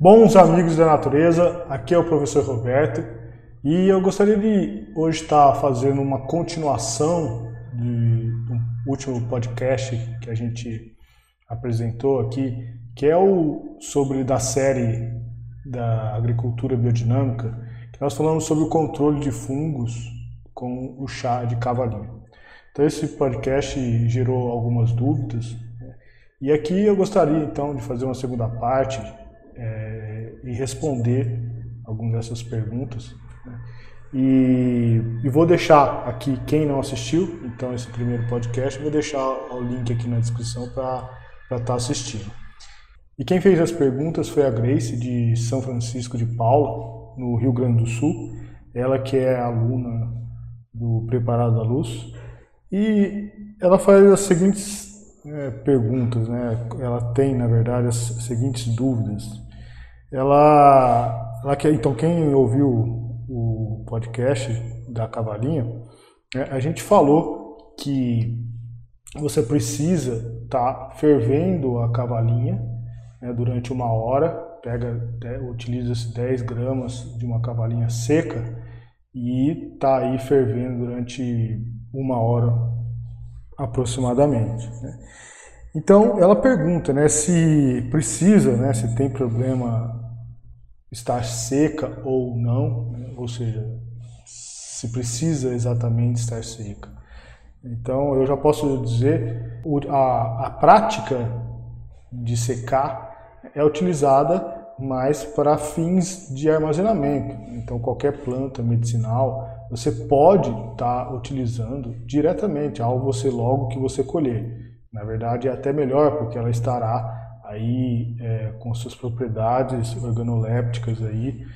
Bons amigos da natureza, aqui é o professor Roberto e eu gostaria de hoje estar fazendo uma continuação do último podcast que a gente apresentou aqui, que é o sobre da série da agricultura biodinâmica, que nós falamos sobre o controle de fungos com o chá de cavalinho. Então esse podcast gerou algumas dúvidas né? e aqui eu gostaria então de fazer uma segunda parte é, e responder algumas dessas perguntas. Né? E, e, vou deixar aqui quem não assistiu, então esse primeiro podcast, vou deixar o link aqui na descrição para estar tá assistindo. E quem fez as perguntas foi a Grace de São Francisco de Paula, no Rio Grande do Sul. Ela que é aluna do Preparado da Luz. E ela faz as seguintes é, perguntas, né? Ela tem, na verdade, as seguintes dúvidas. Ela, ela então quem ouviu o podcast da cavalinha, né, a gente falou que você precisa estar tá fervendo a cavalinha né, durante uma hora, pega, utiliza 10 gramas de uma cavalinha seca e tá aí fervendo durante uma hora aproximadamente. Né? Então ela pergunta, né, se precisa, né, se tem problema estar seca ou não, né? ou seja, se precisa exatamente estar seca. Então eu já posso dizer a, a prática de secar é utilizada mais para fins de armazenamento. Então qualquer planta medicinal você pode estar tá utilizando diretamente ao você logo que você colher. Na verdade é até melhor porque ela estará aí é, com suas propriedades organolépticas aí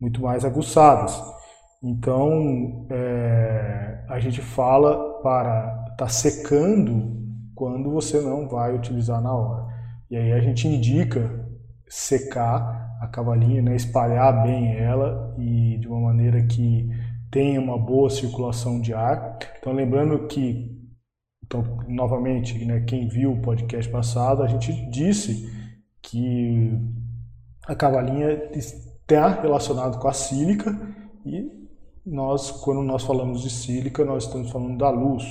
muito mais aguçadas. Então é, a gente fala para estar tá secando quando você não vai utilizar na hora. E aí a gente indica secar a cavalinha, né, espalhar bem ela e de uma maneira que tenha uma boa circulação de ar. Então lembrando que então, novamente, né, quem viu o podcast passado, a gente disse que a cavalinha está relacionado com a sílica e nós, quando nós falamos de sílica, nós estamos falando da luz.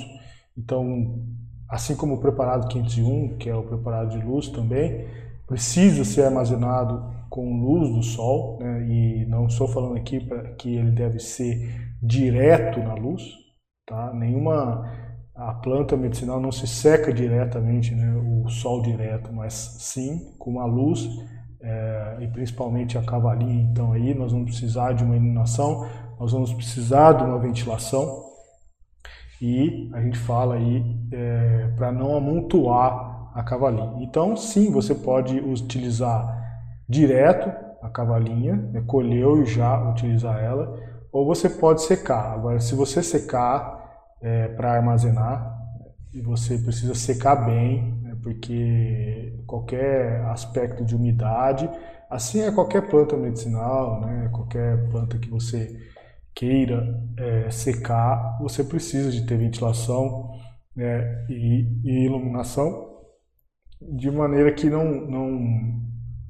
Então, assim como o preparado 501, que é o preparado de luz também, precisa ser armazenado com luz do sol, né? e não estou falando aqui para que ele deve ser direto na luz, tá? Nenhuma a planta medicinal não se seca diretamente, né, o sol direto, mas sim com a luz é, e principalmente a cavalinha. Então aí nós vamos precisar de uma iluminação, nós vamos precisar de uma ventilação e a gente fala aí é, para não amontoar a cavalinha. Então sim, você pode utilizar direto a cavalinha, né, colheu e já utilizar ela, ou você pode secar. Agora, se você secar é, para armazenar e você precisa secar bem, né, porque qualquer aspecto de umidade, assim é qualquer planta medicinal, né, qualquer planta que você queira é, secar, você precisa de ter ventilação né, e, e, iluminação de maneira que não, não,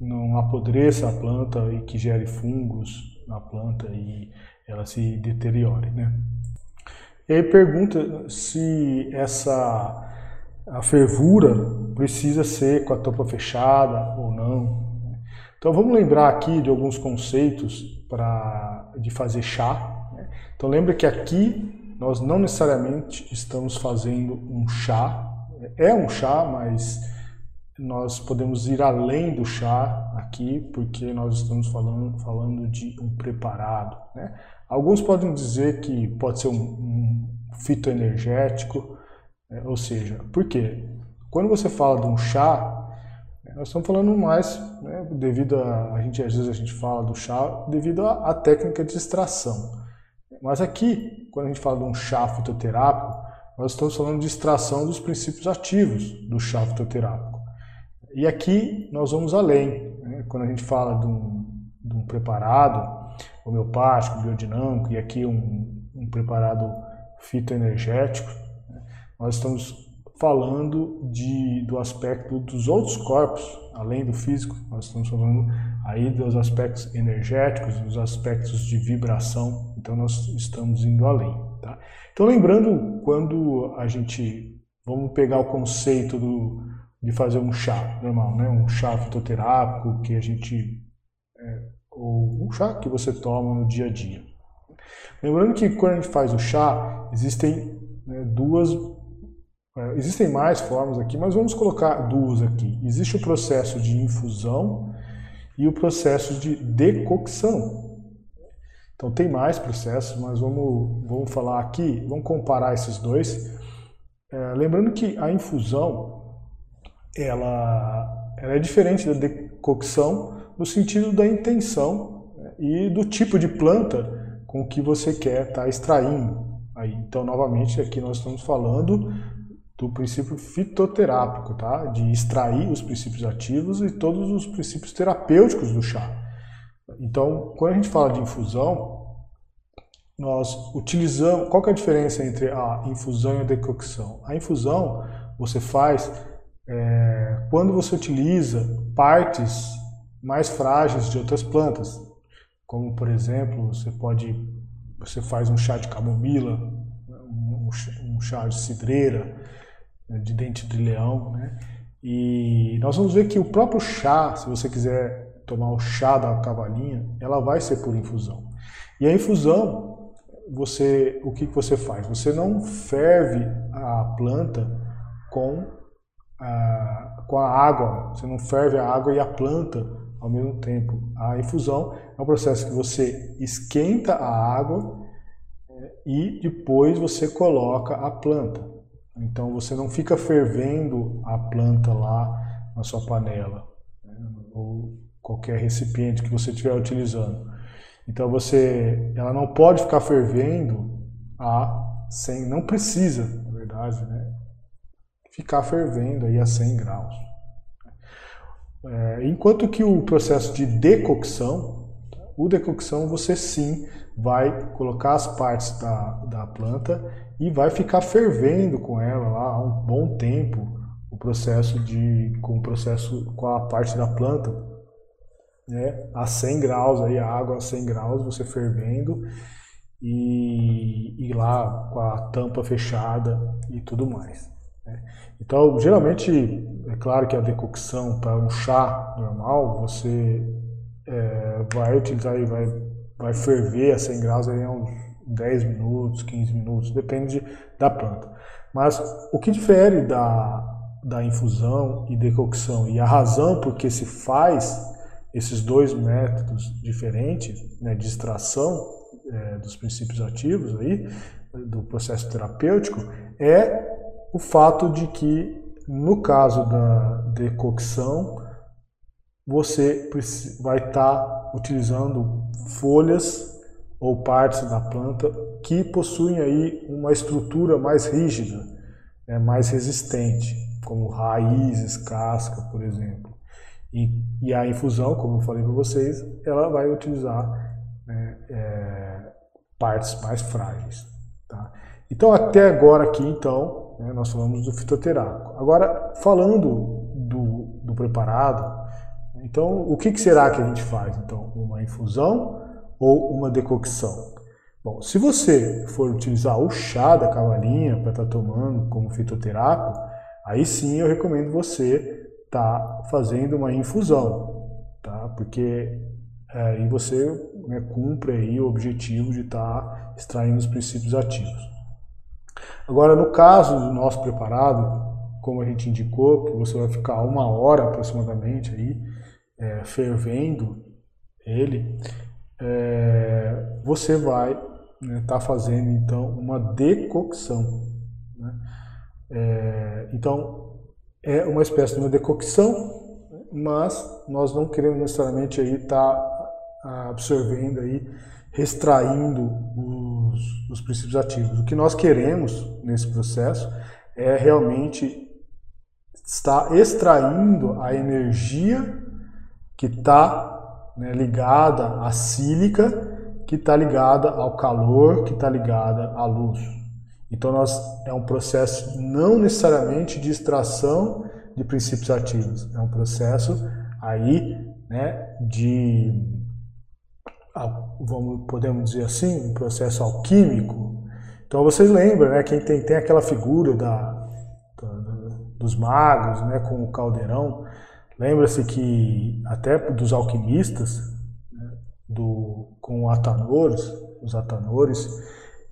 não apodreça a planta e que gere fungos na planta e ela se deteriore. Né? E aí pergunta se essa a fervura precisa ser com a tampa fechada ou não. Então vamos lembrar aqui de alguns conceitos para de fazer chá. Né? Então lembra que aqui nós não necessariamente estamos fazendo um chá. É um chá, mas nós podemos ir além do chá aqui, porque nós estamos falando, falando de um preparado. Né? Alguns podem dizer que pode ser um, um fitoenergético, né? ou seja, por quê? Quando você fala de um chá, né, nós estamos falando mais, né, devido a, a gente às vezes a gente fala do chá devido à técnica de extração. Mas aqui, quando a gente fala de um chá fitoterápico, nós estamos falando de extração dos princípios ativos do chá fitoterápico. E aqui nós vamos além. Né? Quando a gente fala de um, de um preparado, homeopático, biodinâmico, e aqui um, um preparado fitoenergético. Né? Nós estamos falando de, do aspecto dos outros corpos, além do físico, nós estamos falando aí dos aspectos energéticos, dos aspectos de vibração, então nós estamos indo além. Tá? Então lembrando, quando a gente, vamos pegar o conceito do, de fazer um chá normal, né? um chá fitoterápico que a gente, chá que você toma no dia a dia. Lembrando que quando a gente faz o chá, existem né, duas é, existem mais formas aqui, mas vamos colocar duas aqui. Existe o processo de infusão e o processo de decocção. Então tem mais processos, mas vamos, vamos falar aqui, vamos comparar esses dois. É, lembrando que a infusão ela, ela é diferente da decocção no sentido da intenção e do tipo de planta com que você quer estar tá extraindo. Aí, então, novamente, aqui nós estamos falando do princípio fitoterápico, tá? de extrair os princípios ativos e todos os princípios terapêuticos do chá. Então, quando a gente fala de infusão, nós utilizamos. Qual é a diferença entre a infusão e a decocção? A infusão você faz é, quando você utiliza partes mais frágeis de outras plantas, como por exemplo, você pode você faz um chá de camomila, um, chá de cidreira, né, de dente de leão, né? E nós vamos ver que o próprio chá, se você quiser tomar o chá da cavalinha, ela vai ser por infusão. E a infusão, você, o que, que você faz? Você não ferve a planta com a, com a água, você não ferve a água e a planta ao mesmo tempo. A infusão é um processo que você esquenta a água é, e depois você coloca a planta. Então você não fica fervendo a planta lá na sua panela né? ou qualquer recipiente que você estiver utilizando. Então você, ela não pode ficar fervendo a 100, não precisa, na verdade, né? Ficar fervendo aí a 100 graus. É, enquanto que o processo de decocção, o decocção você sim vai colocar as partes da, da planta e vai ficar fervendo com ela lá há um bom tempo o processo de com o processo com a parte da planta né a 100 graus aí a água a 100 graus você fervendo e, e lá com a tampa fechada e tudo mais? Então geralmente é claro que a decocção para um chá normal você é, vai utilizar e vai vai ferver a 100 graus aí uns 10 minutos, 15 minutos, depende da planta. Mas o que difere da, da infusão e decocção e a razão por que se faz esses dois métodos diferentes né, de extração é, dos princípios ativos aí, do processo terapêutico é o fato de que no caso da decocção você vai estar tá utilizando folhas ou partes da planta que possuem aí uma estrutura mais rígida, né, mais resistente, como raízes, casca, por exemplo. E, e a infusão, como eu falei para vocês, ela vai utilizar né, é, partes mais frágeis. Tá? Então, até agora aqui, então, né, nós falamos do fitoterápico. Agora, falando do, do preparado, então, o que, que será que a gente faz? Então, uma infusão ou uma decocção? Bom, se você for utilizar o chá da cavalinha para estar tá tomando como fitoterápico, aí sim eu recomendo você estar tá fazendo uma infusão, tá? Porque é, aí você né, cumpre aí o objetivo de estar tá extraindo os princípios ativos. Agora, no caso do nosso preparado, como a gente indicou, que você vai ficar uma hora aproximadamente aí é, fervendo ele, é, você vai estar né, tá fazendo então uma decocção. Né? É, então é uma espécie de uma decocção, mas nós não queremos necessariamente aí estar tá absorvendo aí, extraindo os, os princípios ativos. O que nós queremos nesse processo é realmente estar extraindo a energia que está né, ligada à sílica, que está ligada ao calor, que está ligada à luz. Então nós é um processo não necessariamente de extração de princípios ativos, é um processo aí, né, de vamos podemos dizer assim, um processo alquímico. Então vocês lembram, né, quem tem, tem aquela figura da, da dos magos, né, com o caldeirão, lembra-se que até dos alquimistas, né, do com atanores, os atanores,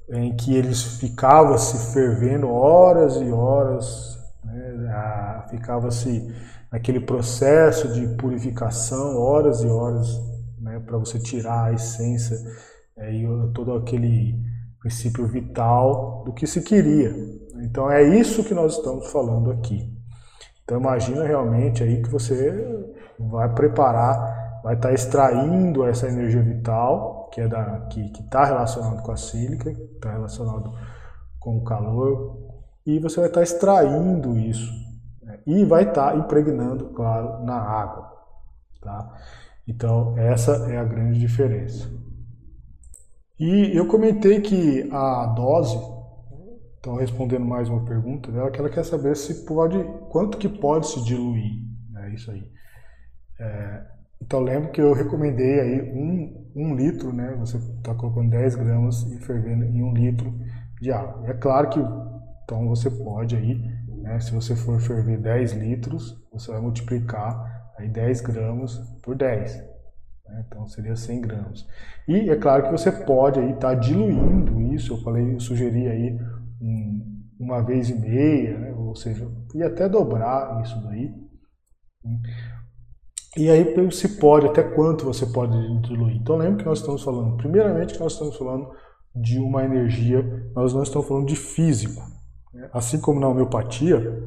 em que eles ficavam se fervendo horas e horas, né, ficava-se naquele processo de purificação, horas e horas, né, para você tirar a essência é, e todo aquele princípio vital do que se queria. Então é isso que nós estamos falando aqui. Então imagina realmente aí que você vai preparar, vai estar extraindo essa energia vital que é da que está relacionado com a sílica, está relacionado com o calor, e você vai estar tá extraindo isso né? e vai estar tá impregnando, claro, na água. Tá? Então essa é a grande diferença. E eu comentei que a dose, então respondendo mais uma pergunta dela, que ela quer saber se pode, quanto que pode se diluir, é né? isso aí. É, então lembro que eu recomendei aí um, um litro, né? Você está colocando 10 gramas e fervendo em um litro de água. É claro que então você pode aí, né? Se você for ferver 10 litros, você vai multiplicar aí 10 gramas por 10. Né? Então seria 100 gramas. E é claro que você pode aí estar tá diluindo isso. Eu falei, eu sugeri aí um, uma vez e meia, né? ou seja, e até dobrar isso daí. E aí se pode, até quanto você pode diluir. Então lembre que nós estamos falando, primeiramente que nós estamos falando de uma energia, nós não estamos falando de físico. Né? Assim como na homeopatia,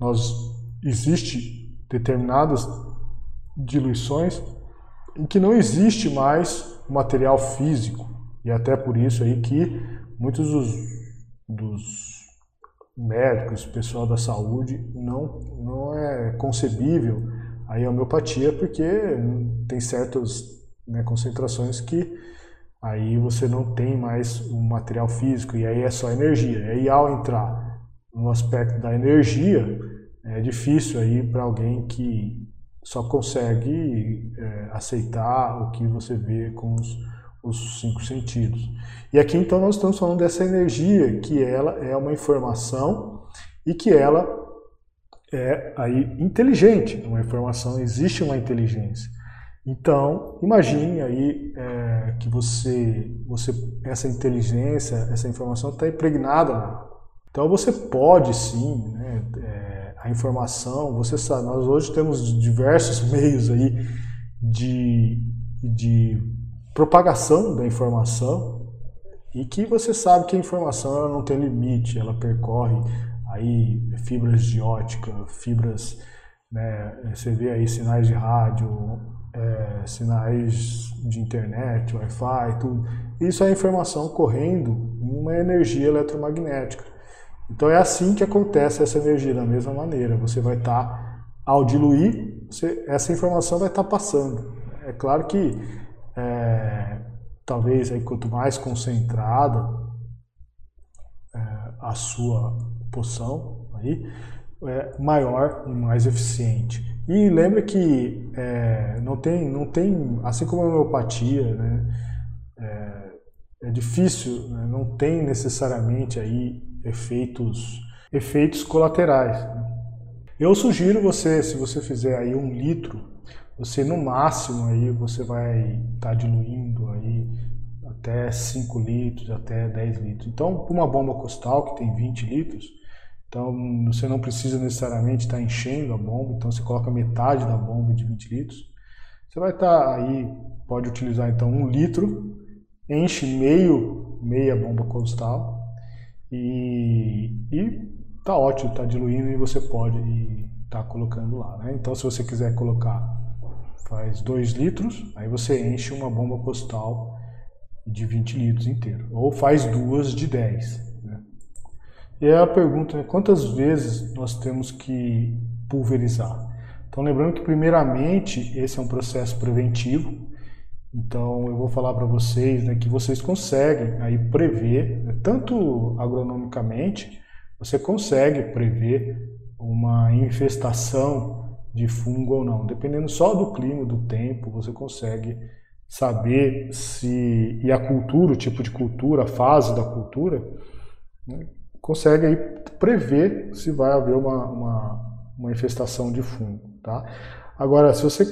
nós existe determinadas diluições em que não existe mais material físico. E até por isso aí que muitos dos, dos médicos, pessoal da saúde, não, não é concebível a homeopatia, porque tem certas né, concentrações que aí você não tem mais o material físico e aí é só energia. E aí ao entrar no aspecto da energia, é difícil aí para alguém que só consegue é, aceitar o que você vê com os, os cinco sentidos. E aqui então nós estamos falando dessa energia que ela é uma informação e que ela é aí inteligente, uma informação, existe uma inteligência. Então, imagine aí é, que você, você, essa inteligência, essa informação está impregnada. Então você pode sim, né, é, a informação, você sabe, nós hoje temos diversos meios aí de, de propagação da informação e que você sabe que a informação ela não tem limite, ela percorre aí fibras de ótica, fibras, né, você vê aí sinais de rádio, é, sinais de internet, Wi-Fi, tudo. Isso é informação correndo em uma energia eletromagnética. Então é assim que acontece essa energia, da mesma maneira. Você vai estar, tá, ao diluir, você, essa informação vai estar tá passando. É claro que é, talvez aí quanto mais concentrada é, a sua poção aí, é maior e mais eficiente. E lembra que é, não, tem, não tem, assim como a homeopatia, né, é, é difícil, né, não tem necessariamente aí efeitos, efeitos colaterais. Né. Eu sugiro você, se você fizer aí um litro, você no máximo aí você vai estar tá diluindo aí até 5 litros, até 10 litros. Então, uma bomba costal que tem 20 litros, então você não precisa necessariamente estar enchendo a bomba, então você coloca metade da bomba de 20 litros. Você vai estar aí, pode utilizar então um litro, enche meio, meia bomba costal e, e tá ótimo, tá diluindo e você pode estar tá colocando lá. Né? Então se você quiser colocar, faz 2 litros, aí você enche uma bomba costal de 20 litros inteiro, ou faz duas de 10. E aí a pergunta é quantas vezes nós temos que pulverizar? Então lembrando que primeiramente esse é um processo preventivo Então eu vou falar para vocês né, que vocês conseguem aí prever, né, tanto agronomicamente, você consegue prever uma infestação de fungo ou não. Dependendo só do clima, do tempo, você consegue saber se e a cultura, o tipo de cultura, a fase da cultura, né, consegue aí prever se vai haver uma, uma, uma infestação de fungo, tá? Agora, se você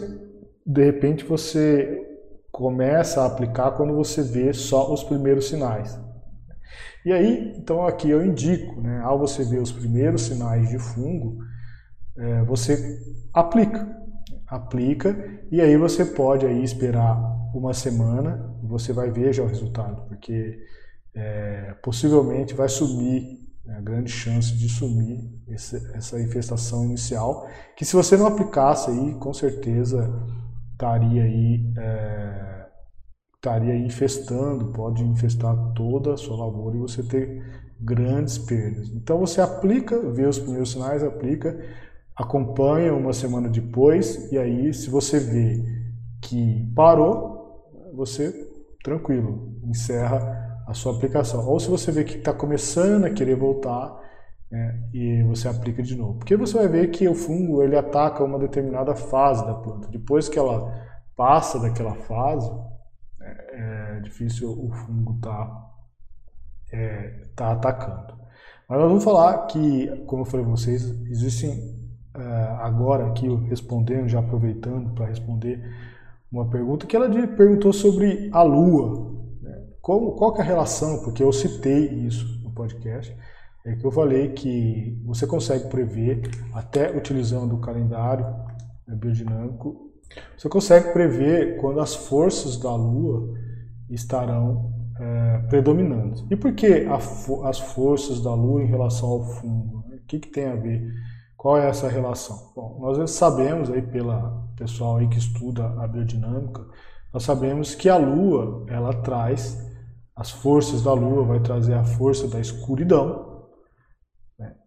de repente você começa a aplicar quando você vê só os primeiros sinais. E aí, então aqui eu indico, né, ao você ver os primeiros sinais de fungo, é, você aplica, aplica e aí você pode aí esperar uma semana, você vai ver já o resultado, porque é, possivelmente vai sumir, né, a grande chance de sumir esse, essa infestação inicial, que se você não aplicasse aí, com certeza estaria aí, é, estaria infestando, pode infestar toda a sua lavoura e você ter grandes perdas. Então você aplica, vê os primeiros sinais, aplica, acompanha uma semana depois e aí se você vê que parou, você tranquilo, encerra a sua aplicação. Ou se você vê que está começando a querer voltar, né, e você aplica de novo. Porque você vai ver que o fungo ele ataca uma determinada fase da planta. Depois que ela passa daquela fase, é, é difícil o fungo tá, é, tá atacando. Mas nós vamos falar que, como eu falei para vocês, existem é, agora aqui respondendo, já aproveitando para responder uma pergunta que ela perguntou sobre a Lua. Né? Qual, qual é a relação? Porque eu citei isso no podcast é que eu falei que você consegue prever, até utilizando o calendário né, biodinâmico, você consegue prever quando as forças da Lua estarão é, predominando. E por que a, as forças da Lua em relação ao fungo? Né? O que, que tem a ver? Qual é essa relação? Bom, nós sabemos aí pela pessoal aí que estuda a biodinâmica, nós sabemos que a Lua ela traz as forças da Lua, vai trazer a força da escuridão,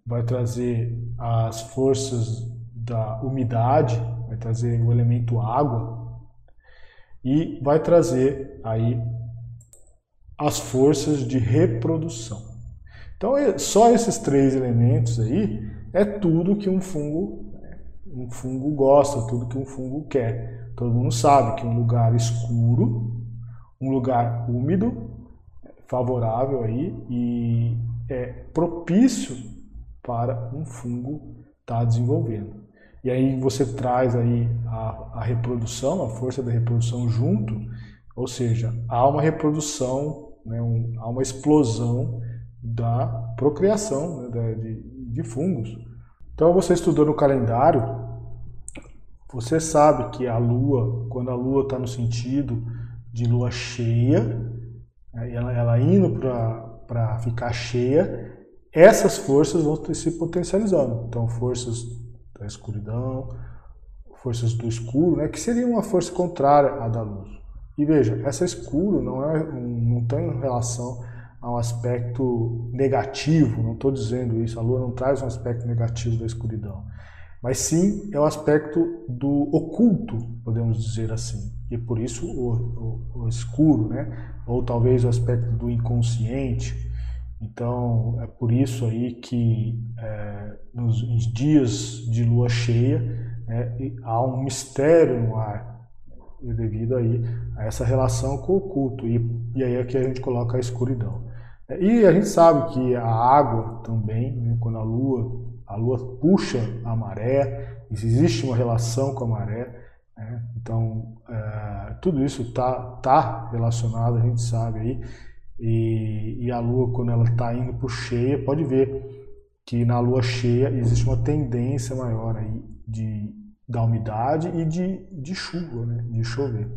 vai trazer as forças da umidade, vai trazer o elemento água e vai trazer aí as forças de reprodução. Então, é, só esses três elementos aí é tudo que um fungo um fungo gosta, tudo que um fungo quer. Todo mundo sabe que um lugar escuro, um lugar úmido, favorável aí e é propício para um fungo estar tá desenvolvendo. E aí você traz aí a, a, reprodução, a força da reprodução junto, ou seja, há uma reprodução, né, um, há uma explosão da procriação né, da, de, de fungos. Então você estudou no calendário, você sabe que a Lua, quando a Lua está no sentido de Lua cheia, né, ela, ela indo para ficar cheia, essas forças vão se potencializando. Então, forças escuridão, forças do escuro, né, que seria uma força contrária à da luz. E veja, essa escuro não, é, não tem relação a um aspecto negativo, não estou dizendo isso, a lua não traz um aspecto negativo da escuridão, mas sim é o aspecto do oculto, podemos dizer assim, e por isso o, o, o escuro, né? ou talvez o aspecto do inconsciente, então, é por isso aí que é, nos, dias de lua cheia é, há um mistério no ar, devido aí a essa relação com o oculto. E, e aí é que a gente coloca a escuridão. E a gente sabe que a água também, né, quando a lua, a lua puxa a maré, existe uma relação com a maré, né, então é, tudo isso está tá relacionado, a gente sabe aí. E, e a Lua, quando ela está indo para cheia, pode ver que na Lua cheia existe uma tendência maior aí de, da umidade e de, de chuva, né? de chover.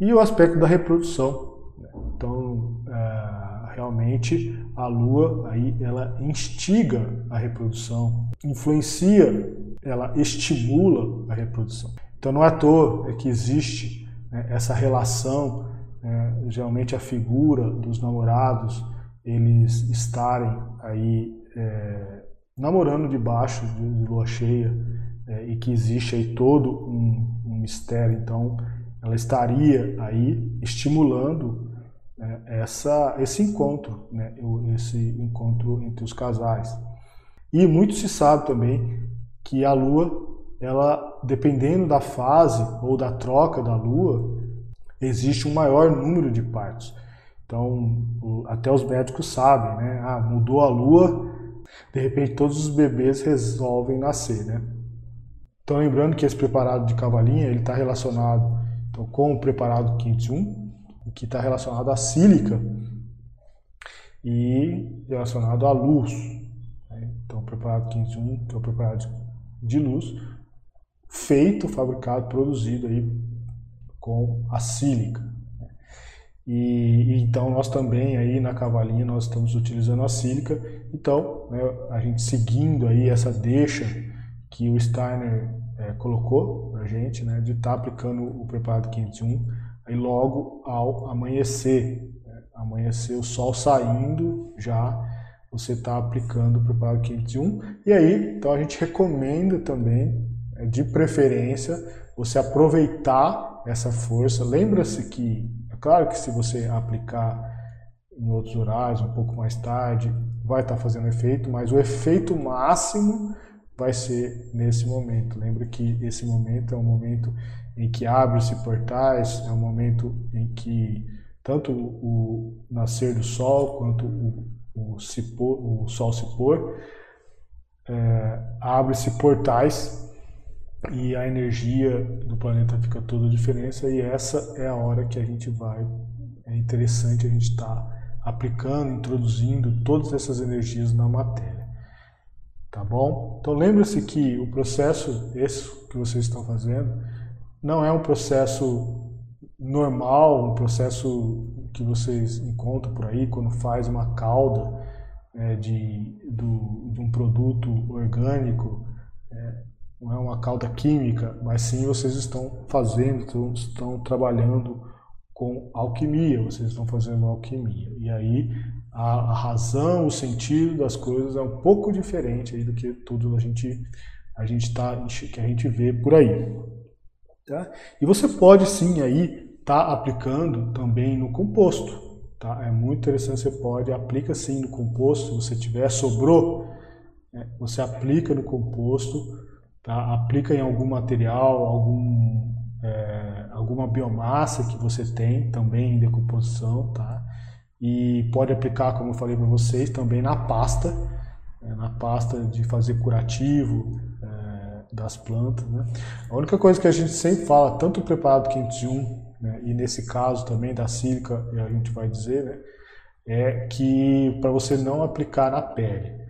E o aspecto da reprodução. Né? Então, é, realmente, a Lua aí ela instiga a reprodução, influencia, ela estimula a reprodução. Então, não é à toa que existe né, essa relação é, geralmente a figura dos namorados eles estarem aí é, namorando debaixo de, de lua cheia é, e que existe aí todo um, um, mistério. Então ela estaria aí estimulando né, essa, esse encontro, né, esse encontro entre os casais. E muito se sabe também que a Lua, ela dependendo da fase ou da troca da Lua, existe um maior número de partos. Então, até os médicos sabem, né? Ah, mudou a Lua, de repente todos os bebês resolvem nascer, né? Então, lembrando que esse preparado de cavalinha ele está relacionado então, com o preparado 501, que está relacionado à sílica e relacionado à luz. Né? Então, o preparado 501, que é o preparado de luz, feito, fabricado, produzido aí com a sílica. E, então nós também aí na cavalinha nós estamos utilizando a sílica. Então, né, a gente seguindo aí essa deixa que o Steiner é, colocou para gente, né, de estar tá aplicando o preparado 501, aí logo ao amanhecer, né, amanhecer o sol saindo já, você está aplicando o preparado 501, e aí, então a gente recomenda também, é, de preferência, você aproveitar essa força, lembra-se que, é claro que se você aplicar em outros horários, um pouco mais tarde, vai estar tá fazendo efeito, mas o efeito máximo vai ser nesse momento. Lembra que esse momento é um momento em que abre-se portais, é um momento em que tanto o nascer do sol quanto o, o, se pôr, o sol se pôr, é, abre-se portais e a energia do planeta fica toda a diferença e essa é a hora que a gente vai, é interessante a gente estar tá aplicando, introduzindo todas essas energias na matéria. Tá bom? Então lembre-se que o processo, esse que vocês estão fazendo, não é um processo normal, um processo que vocês encontram por aí quando faz uma calda é, de, do, de um produto orgânico, é, não é uma calda química, mas sim vocês estão fazendo, estão, estão trabalhando com alquimia, vocês estão fazendo alquimia. E aí a, a, razão, o sentido das coisas é um pouco diferente aí do que tudo a gente a gente tá que a gente vê por aí. Tá? E você pode sim aí estar tá aplicando também no composto. Tá? É muito interessante, você pode aplica sim no composto, se você tiver sobrou, né? você aplica no composto, tá? aplica em algum material, algum é, alguma biomassa que você tem também em decomposição, tá? E pode aplicar, como eu falei para vocês, também na pasta, é, na pasta de fazer curativo é, das plantas, né? A única coisa que a gente sempre fala, tanto o preparado 501, né, e nesse caso também da sílica, a gente vai dizer, né? É que para você não aplicar na pele.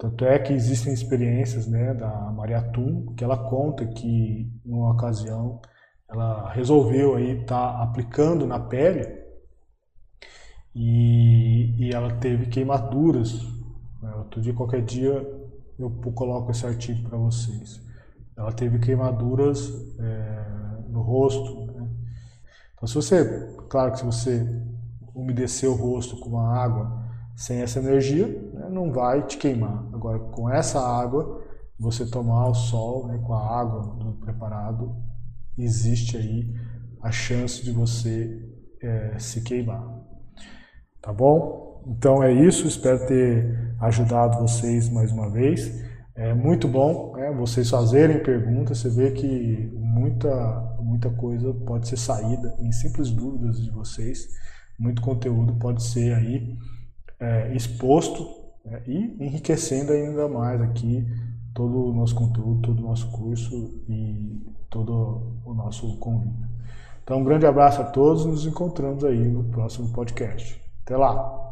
Tanto é que existem experiências né, da Maria Tum, que ela conta que, numa ocasião, ela resolveu aí estar tá aplicando na pele e, e ela teve queimaduras. Né? Outro dia, qualquer dia, eu coloco esse artigo para vocês. Ela teve queimaduras é, no rosto. Né? Então, se você, claro que se você umedecer o rosto com uma água sem essa energia, né, não vai te queimar. Agora, com essa água, você tomar o sol né, com a água do preparado, existe aí a chance de você é, se queimar. Tá bom? Então é isso, espero ter ajudado vocês mais uma vez. É muito bom né, vocês fazerem perguntas, você vê que muita, muita coisa pode ser saída em simples dúvidas de vocês, muito conteúdo pode ser aí é, exposto né, e enriquecendo ainda mais aqui todo o nosso conteúdo, todo o nosso curso e todo o nosso convívio. Então, um grande abraço a todos, nos encontramos aí no próximo podcast. Até lá!